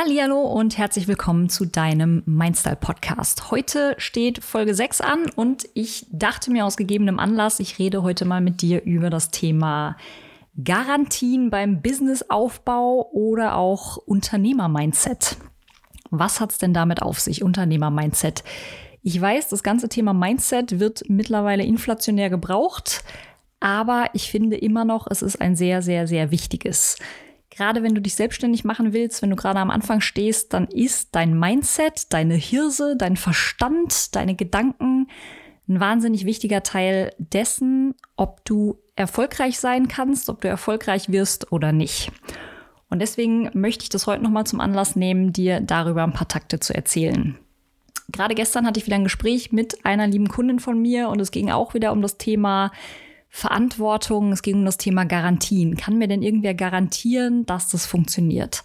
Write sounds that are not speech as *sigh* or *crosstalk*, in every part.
Hallo und herzlich willkommen zu deinem Mindstyle Podcast. Heute steht Folge 6 an und ich dachte mir aus gegebenem Anlass, ich rede heute mal mit dir über das Thema Garantien beim Businessaufbau oder auch Unternehmer-Mindset. Was hat's denn damit auf sich, Unternehmer-Mindset? Ich weiß, das ganze Thema Mindset wird mittlerweile inflationär gebraucht, aber ich finde immer noch, es ist ein sehr, sehr, sehr wichtiges gerade wenn du dich selbstständig machen willst, wenn du gerade am Anfang stehst, dann ist dein Mindset, deine Hirse, dein Verstand, deine Gedanken ein wahnsinnig wichtiger Teil dessen, ob du erfolgreich sein kannst, ob du erfolgreich wirst oder nicht. Und deswegen möchte ich das heute nochmal zum Anlass nehmen, dir darüber ein paar Takte zu erzählen. Gerade gestern hatte ich wieder ein Gespräch mit einer lieben Kundin von mir und es ging auch wieder um das Thema Verantwortung, es ging um das Thema Garantien. Kann mir denn irgendwer garantieren, dass das funktioniert?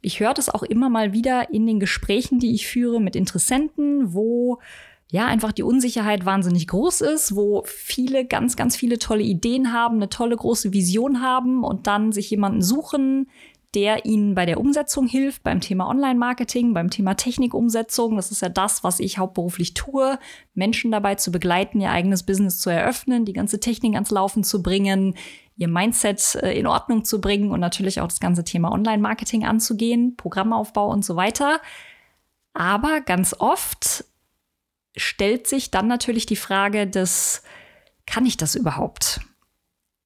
Ich höre das auch immer mal wieder in den Gesprächen, die ich führe mit Interessenten, wo ja einfach die Unsicherheit wahnsinnig groß ist, wo viele ganz, ganz viele tolle Ideen haben, eine tolle große Vision haben und dann sich jemanden suchen, der ihnen bei der Umsetzung hilft, beim Thema Online-Marketing, beim Thema Technikumsetzung. Das ist ja das, was ich hauptberuflich tue, Menschen dabei zu begleiten, ihr eigenes Business zu eröffnen, die ganze Technik ans Laufen zu bringen, ihr Mindset äh, in Ordnung zu bringen und natürlich auch das ganze Thema Online-Marketing anzugehen, Programmaufbau und so weiter. Aber ganz oft stellt sich dann natürlich die Frage des, kann ich das überhaupt?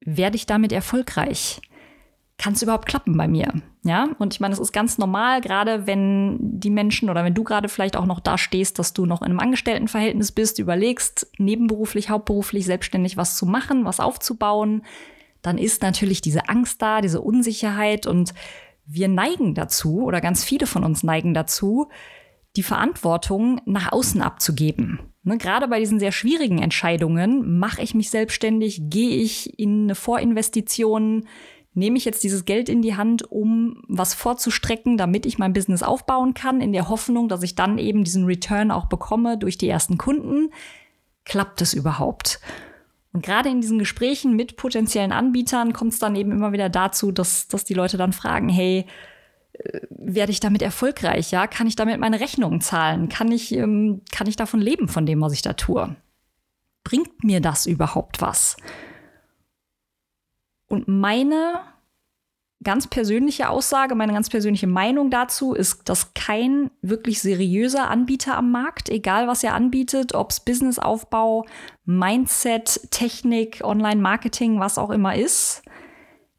Werde ich damit erfolgreich? Kann es überhaupt klappen bei mir? Ja, und ich meine, es ist ganz normal, gerade wenn die Menschen oder wenn du gerade vielleicht auch noch da stehst, dass du noch in einem Angestelltenverhältnis bist, überlegst, nebenberuflich, hauptberuflich, selbstständig was zu machen, was aufzubauen, dann ist natürlich diese Angst da, diese Unsicherheit und wir neigen dazu oder ganz viele von uns neigen dazu, die Verantwortung nach außen abzugeben. Ne, gerade bei diesen sehr schwierigen Entscheidungen, mache ich mich selbstständig, gehe ich in eine Vorinvestition, nehme ich jetzt dieses Geld in die Hand, um was vorzustrecken, damit ich mein Business aufbauen kann, in der Hoffnung, dass ich dann eben diesen Return auch bekomme durch die ersten Kunden. Klappt es überhaupt? Und gerade in diesen Gesprächen mit potenziellen Anbietern kommt es dann eben immer wieder dazu, dass, dass die Leute dann fragen, hey, äh, werde ich damit erfolgreich? Ja, kann ich damit meine Rechnungen zahlen? Kann ich, ähm, kann ich davon leben, von dem, was ich da tue? Bringt mir das überhaupt was? Und meine ganz persönliche Aussage, meine ganz persönliche Meinung dazu ist, dass kein wirklich seriöser Anbieter am Markt, egal was er anbietet, ob es Businessaufbau, Mindset, Technik, Online-Marketing, was auch immer ist,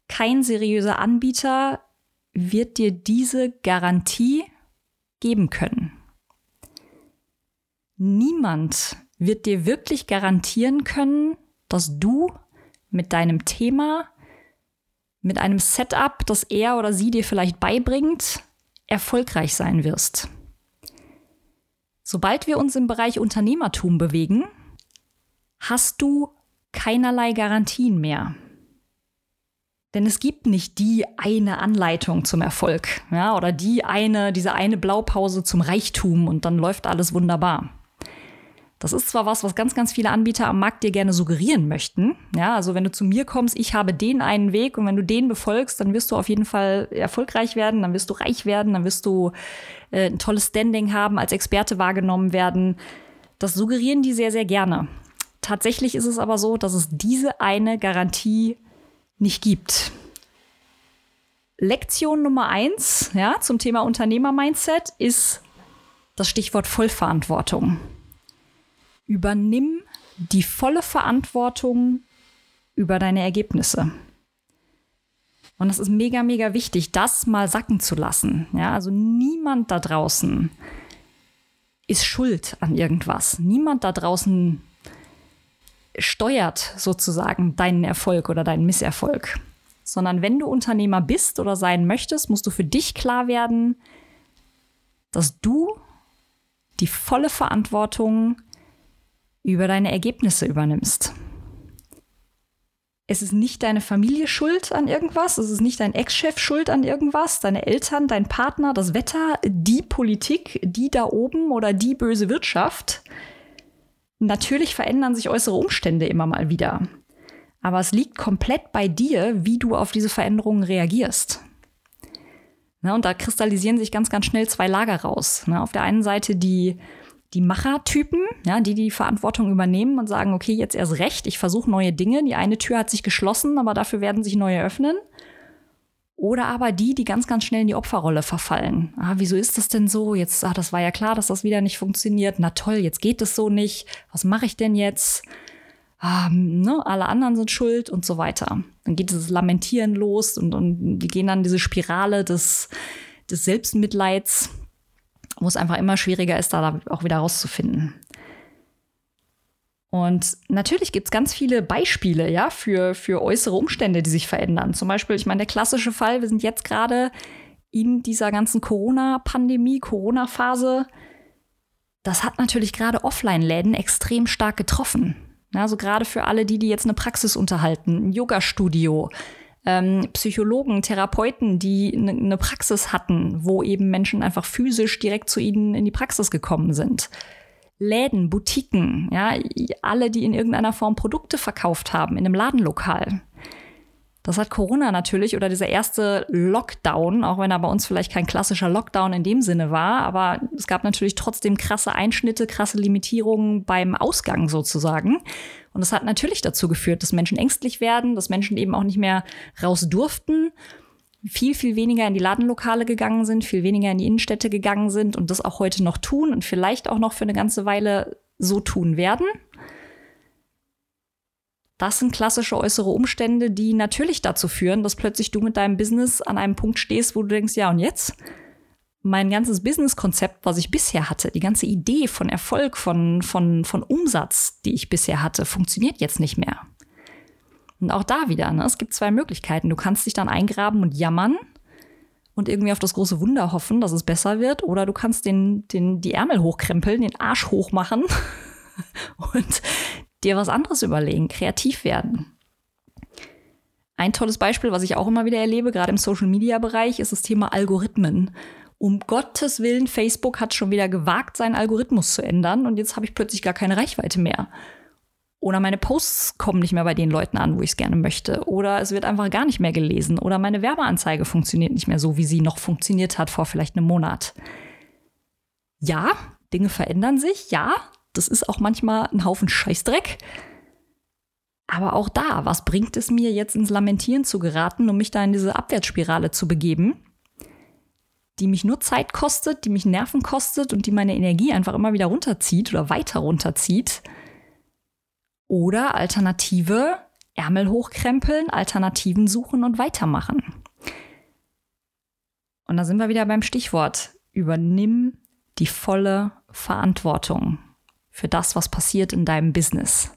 kein seriöser Anbieter wird dir diese Garantie geben können. Niemand wird dir wirklich garantieren können, dass du mit deinem Thema mit einem Setup, das er oder sie dir vielleicht beibringt, erfolgreich sein wirst. Sobald wir uns im Bereich Unternehmertum bewegen, hast du keinerlei Garantien mehr. Denn es gibt nicht die eine Anleitung zum Erfolg, ja, oder die eine, diese eine Blaupause zum Reichtum und dann läuft alles wunderbar. Das ist zwar was, was ganz, ganz viele Anbieter am Markt dir gerne suggerieren möchten. Ja, also wenn du zu mir kommst, ich habe den einen Weg und wenn du den befolgst, dann wirst du auf jeden Fall erfolgreich werden, dann wirst du reich werden, dann wirst du äh, ein tolles Standing haben, als Experte wahrgenommen werden. Das suggerieren die sehr, sehr gerne. Tatsächlich ist es aber so, dass es diese eine Garantie nicht gibt. Lektion Nummer eins ja, zum Thema Unternehmer-Mindset ist das Stichwort Vollverantwortung. Übernimm die volle Verantwortung über deine Ergebnisse. Und das ist mega, mega wichtig, das mal sacken zu lassen. Ja, also niemand da draußen ist schuld an irgendwas. Niemand da draußen steuert sozusagen deinen Erfolg oder deinen Misserfolg. Sondern wenn du Unternehmer bist oder sein möchtest, musst du für dich klar werden, dass du die volle Verantwortung über deine Ergebnisse übernimmst. Es ist nicht deine Familie schuld an irgendwas, es ist nicht dein Ex-Chef schuld an irgendwas, deine Eltern, dein Partner, das Wetter, die Politik, die da oben oder die böse Wirtschaft. Natürlich verändern sich äußere Umstände immer mal wieder. Aber es liegt komplett bei dir, wie du auf diese Veränderungen reagierst. Ne, und da kristallisieren sich ganz, ganz schnell zwei Lager raus. Ne, auf der einen Seite die, die Machertypen, ja, die die Verantwortung übernehmen und sagen, okay, jetzt erst recht, ich versuche neue Dinge. Die eine Tür hat sich geschlossen, aber dafür werden sich neue öffnen. Oder aber die, die ganz, ganz schnell in die Opferrolle verfallen. Ah, wieso ist das denn so? Jetzt, ah, das war ja klar, dass das wieder nicht funktioniert. Na toll, jetzt geht es so nicht. Was mache ich denn jetzt? Ah, ne, alle anderen sind schuld und so weiter. Dann geht dieses Lamentieren los und, und die gehen dann diese Spirale des, des Selbstmitleids, wo es einfach immer schwieriger ist, da auch wieder rauszufinden. Und natürlich gibt es ganz viele Beispiele, ja, für, für äußere Umstände, die sich verändern. Zum Beispiel, ich meine, der klassische Fall, wir sind jetzt gerade in dieser ganzen Corona-Pandemie, Corona-Phase. Das hat natürlich gerade Offline-Läden extrem stark getroffen. Also gerade für alle die, die jetzt eine Praxis unterhalten, ein Yoga-Studio, ähm, Psychologen, Therapeuten, die eine ne Praxis hatten, wo eben Menschen einfach physisch direkt zu ihnen in die Praxis gekommen sind. Läden, Boutiquen, ja, alle, die in irgendeiner Form Produkte verkauft haben in einem Ladenlokal. Das hat Corona natürlich oder dieser erste Lockdown, auch wenn er bei uns vielleicht kein klassischer Lockdown in dem Sinne war, aber es gab natürlich trotzdem krasse Einschnitte, krasse Limitierungen beim Ausgang sozusagen. Und das hat natürlich dazu geführt, dass Menschen ängstlich werden, dass Menschen eben auch nicht mehr raus durften viel, viel weniger in die Ladenlokale gegangen sind, viel weniger in die Innenstädte gegangen sind und das auch heute noch tun und vielleicht auch noch für eine ganze Weile so tun werden. Das sind klassische äußere Umstände, die natürlich dazu führen, dass plötzlich du mit deinem Business an einem Punkt stehst, wo du denkst, ja und jetzt? Mein ganzes Businesskonzept, was ich bisher hatte, die ganze Idee von Erfolg, von, von, von Umsatz, die ich bisher hatte, funktioniert jetzt nicht mehr. Und auch da wieder, ne, es gibt zwei Möglichkeiten. Du kannst dich dann eingraben und jammern und irgendwie auf das große Wunder hoffen, dass es besser wird. Oder du kannst den, den, die Ärmel hochkrempeln, den Arsch hochmachen *laughs* und dir was anderes überlegen, kreativ werden. Ein tolles Beispiel, was ich auch immer wieder erlebe, gerade im Social-Media-Bereich, ist das Thema Algorithmen. Um Gottes Willen, Facebook hat schon wieder gewagt, seinen Algorithmus zu ändern und jetzt habe ich plötzlich gar keine Reichweite mehr. Oder meine Posts kommen nicht mehr bei den Leuten an, wo ich es gerne möchte. Oder es wird einfach gar nicht mehr gelesen. Oder meine Werbeanzeige funktioniert nicht mehr so, wie sie noch funktioniert hat vor vielleicht einem Monat. Ja, Dinge verändern sich. Ja, das ist auch manchmal ein Haufen Scheißdreck. Aber auch da, was bringt es mir jetzt ins Lamentieren zu geraten, um mich da in diese Abwärtsspirale zu begeben, die mich nur Zeit kostet, die mich Nerven kostet und die meine Energie einfach immer wieder runterzieht oder weiter runterzieht? Oder Alternative, Ärmel hochkrempeln, Alternativen suchen und weitermachen. Und da sind wir wieder beim Stichwort. Übernimm die volle Verantwortung für das, was passiert in deinem Business.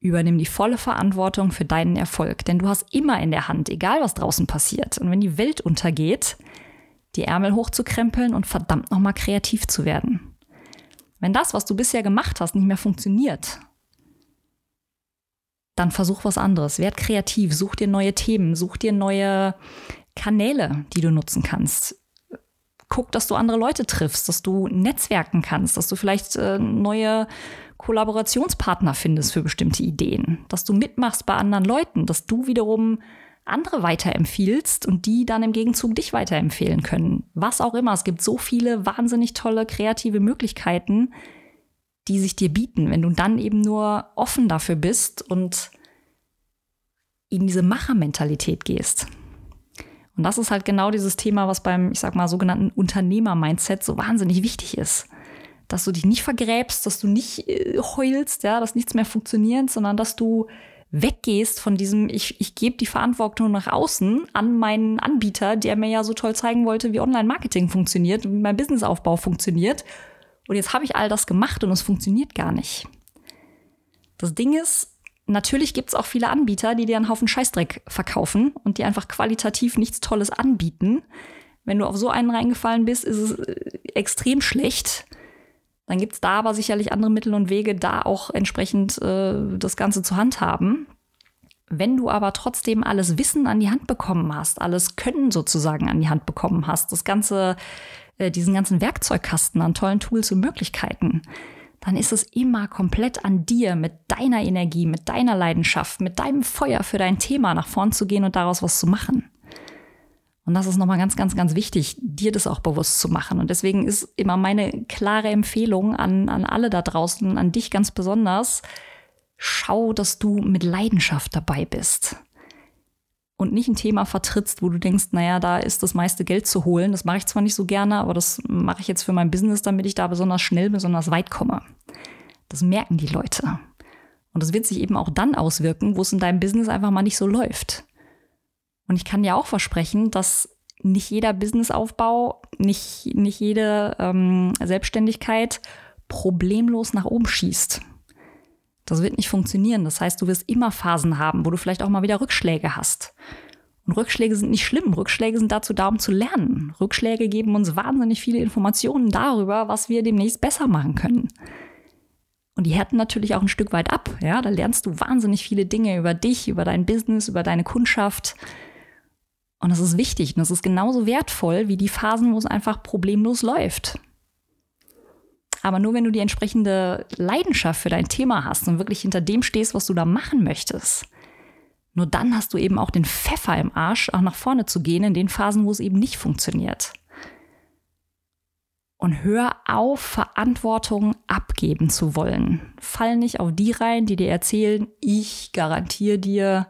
Übernimm die volle Verantwortung für deinen Erfolg, denn du hast immer in der Hand, egal was draußen passiert. Und wenn die Welt untergeht, die Ärmel hochzukrempeln und verdammt nochmal kreativ zu werden. Wenn das, was du bisher gemacht hast, nicht mehr funktioniert, dann versuch was anderes. Werd kreativ, such dir neue Themen, such dir neue Kanäle, die du nutzen kannst. Guck, dass du andere Leute triffst, dass du netzwerken kannst, dass du vielleicht äh, neue Kollaborationspartner findest für bestimmte Ideen, dass du mitmachst bei anderen Leuten, dass du wiederum andere weiterempfiehlst und die dann im Gegenzug dich weiterempfehlen können. Was auch immer. Es gibt so viele wahnsinnig tolle kreative Möglichkeiten, die sich dir bieten, wenn du dann eben nur offen dafür bist und in diese Machermentalität gehst. Und das ist halt genau dieses Thema, was beim, ich sag mal, sogenannten Unternehmer-Mindset so wahnsinnig wichtig ist. Dass du dich nicht vergräbst, dass du nicht äh, heulst, ja, dass nichts mehr funktioniert, sondern dass du weggehst von diesem, ich, ich gebe die Verantwortung nach außen an meinen Anbieter, der mir ja so toll zeigen wollte, wie Online-Marketing funktioniert und wie mein Businessaufbau funktioniert und jetzt habe ich all das gemacht und es funktioniert gar nicht. Das Ding ist, natürlich gibt es auch viele Anbieter, die dir einen Haufen Scheißdreck verkaufen und die einfach qualitativ nichts Tolles anbieten. Wenn du auf so einen reingefallen bist, ist es äh, extrem schlecht. Dann gibt es da aber sicherlich andere Mittel und Wege, da auch entsprechend äh, das Ganze zu handhaben. Wenn du aber trotzdem alles Wissen an die Hand bekommen hast, alles Können sozusagen an die Hand bekommen hast, das ganze äh, diesen ganzen Werkzeugkasten an tollen Tools und Möglichkeiten, dann ist es immer komplett an dir, mit deiner Energie, mit deiner Leidenschaft, mit deinem Feuer für dein Thema nach vorn zu gehen und daraus was zu machen. Und das ist nochmal ganz, ganz, ganz wichtig, dir das auch bewusst zu machen. Und deswegen ist immer meine klare Empfehlung an, an alle da draußen, an dich ganz besonders, schau, dass du mit Leidenschaft dabei bist. Und nicht ein Thema vertrittst, wo du denkst, naja, da ist das meiste Geld zu holen. Das mache ich zwar nicht so gerne, aber das mache ich jetzt für mein Business, damit ich da besonders schnell, besonders weit komme. Das merken die Leute. Und das wird sich eben auch dann auswirken, wo es in deinem Business einfach mal nicht so läuft. Und ich kann dir auch versprechen, dass nicht jeder Businessaufbau, nicht, nicht jede ähm, Selbstständigkeit problemlos nach oben schießt. Das wird nicht funktionieren. Das heißt, du wirst immer Phasen haben, wo du vielleicht auch mal wieder Rückschläge hast. Und Rückschläge sind nicht schlimm. Rückschläge sind dazu da, um zu lernen. Rückschläge geben uns wahnsinnig viele Informationen darüber, was wir demnächst besser machen können. Und die härten natürlich auch ein Stück weit ab. Ja, da lernst du wahnsinnig viele Dinge über dich, über dein Business, über deine Kundschaft. Und das ist wichtig und das ist genauso wertvoll wie die Phasen, wo es einfach problemlos läuft. Aber nur wenn du die entsprechende Leidenschaft für dein Thema hast und wirklich hinter dem stehst, was du da machen möchtest, nur dann hast du eben auch den Pfeffer im Arsch, auch nach vorne zu gehen in den Phasen, wo es eben nicht funktioniert. Und hör auf, Verantwortung abgeben zu wollen. Fall nicht auf die rein, die dir erzählen, ich garantiere dir,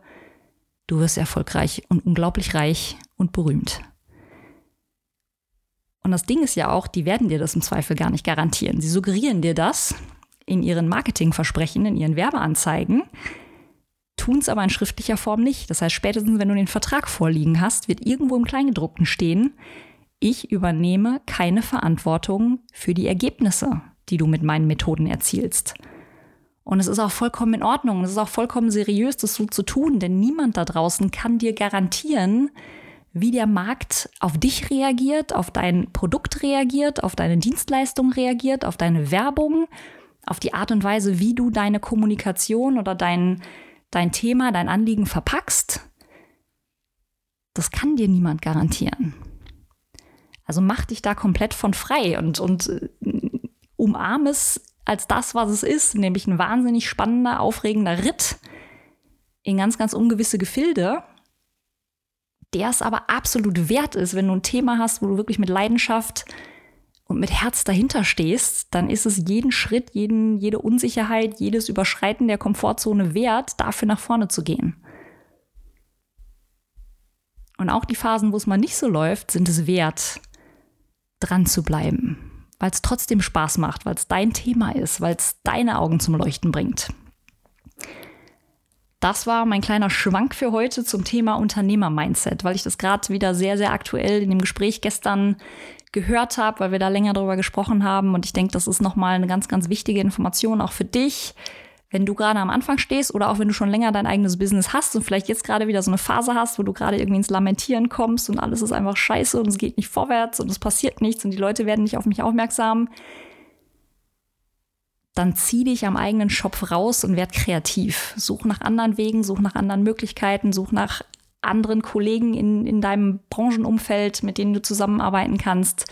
du wirst erfolgreich und unglaublich reich und berühmt. Und das Ding ist ja auch, die werden dir das im Zweifel gar nicht garantieren. Sie suggerieren dir das in ihren Marketingversprechen, in ihren Werbeanzeigen, tun es aber in schriftlicher Form nicht. Das heißt, spätestens wenn du den Vertrag vorliegen hast, wird irgendwo im Kleingedruckten stehen, ich übernehme keine Verantwortung für die Ergebnisse, die du mit meinen Methoden erzielst. Und es ist auch vollkommen in Ordnung, es ist auch vollkommen seriös, das so zu tun, denn niemand da draußen kann dir garantieren, wie der Markt auf dich reagiert, auf dein Produkt reagiert, auf deine Dienstleistung reagiert, auf deine Werbung, auf die Art und Weise, wie du deine Kommunikation oder dein, dein Thema, dein Anliegen verpackst. Das kann dir niemand garantieren. Also mach dich da komplett von frei und, und äh, umarm es als das, was es ist, nämlich ein wahnsinnig spannender, aufregender Ritt in ganz, ganz ungewisse Gefilde, der es aber absolut wert ist, wenn du ein Thema hast, wo du wirklich mit Leidenschaft und mit Herz dahinter stehst, dann ist es jeden Schritt, jeden, jede Unsicherheit, jedes Überschreiten der Komfortzone wert, dafür nach vorne zu gehen. Und auch die Phasen, wo es mal nicht so läuft, sind es wert, dran zu bleiben weil es trotzdem Spaß macht, weil es dein Thema ist, weil es deine Augen zum Leuchten bringt. Das war mein kleiner Schwank für heute zum Thema Unternehmer-Mindset, weil ich das gerade wieder sehr, sehr aktuell in dem Gespräch gestern gehört habe, weil wir da länger darüber gesprochen haben. Und ich denke, das ist nochmal eine ganz, ganz wichtige Information auch für dich, wenn du gerade am Anfang stehst oder auch wenn du schon länger dein eigenes Business hast und vielleicht jetzt gerade wieder so eine Phase hast, wo du gerade irgendwie ins Lamentieren kommst und alles ist einfach scheiße und es geht nicht vorwärts und es passiert nichts und die Leute werden nicht auf mich aufmerksam, dann zieh dich am eigenen Schopf raus und werd kreativ. Such nach anderen Wegen, such nach anderen Möglichkeiten, such nach anderen Kollegen in, in deinem Branchenumfeld, mit denen du zusammenarbeiten kannst.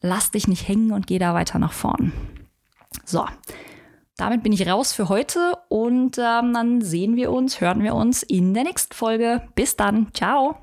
Lass dich nicht hängen und geh da weiter nach vorn. So, damit bin ich raus für heute und ähm, dann sehen wir uns, hören wir uns in der nächsten Folge. Bis dann. Ciao.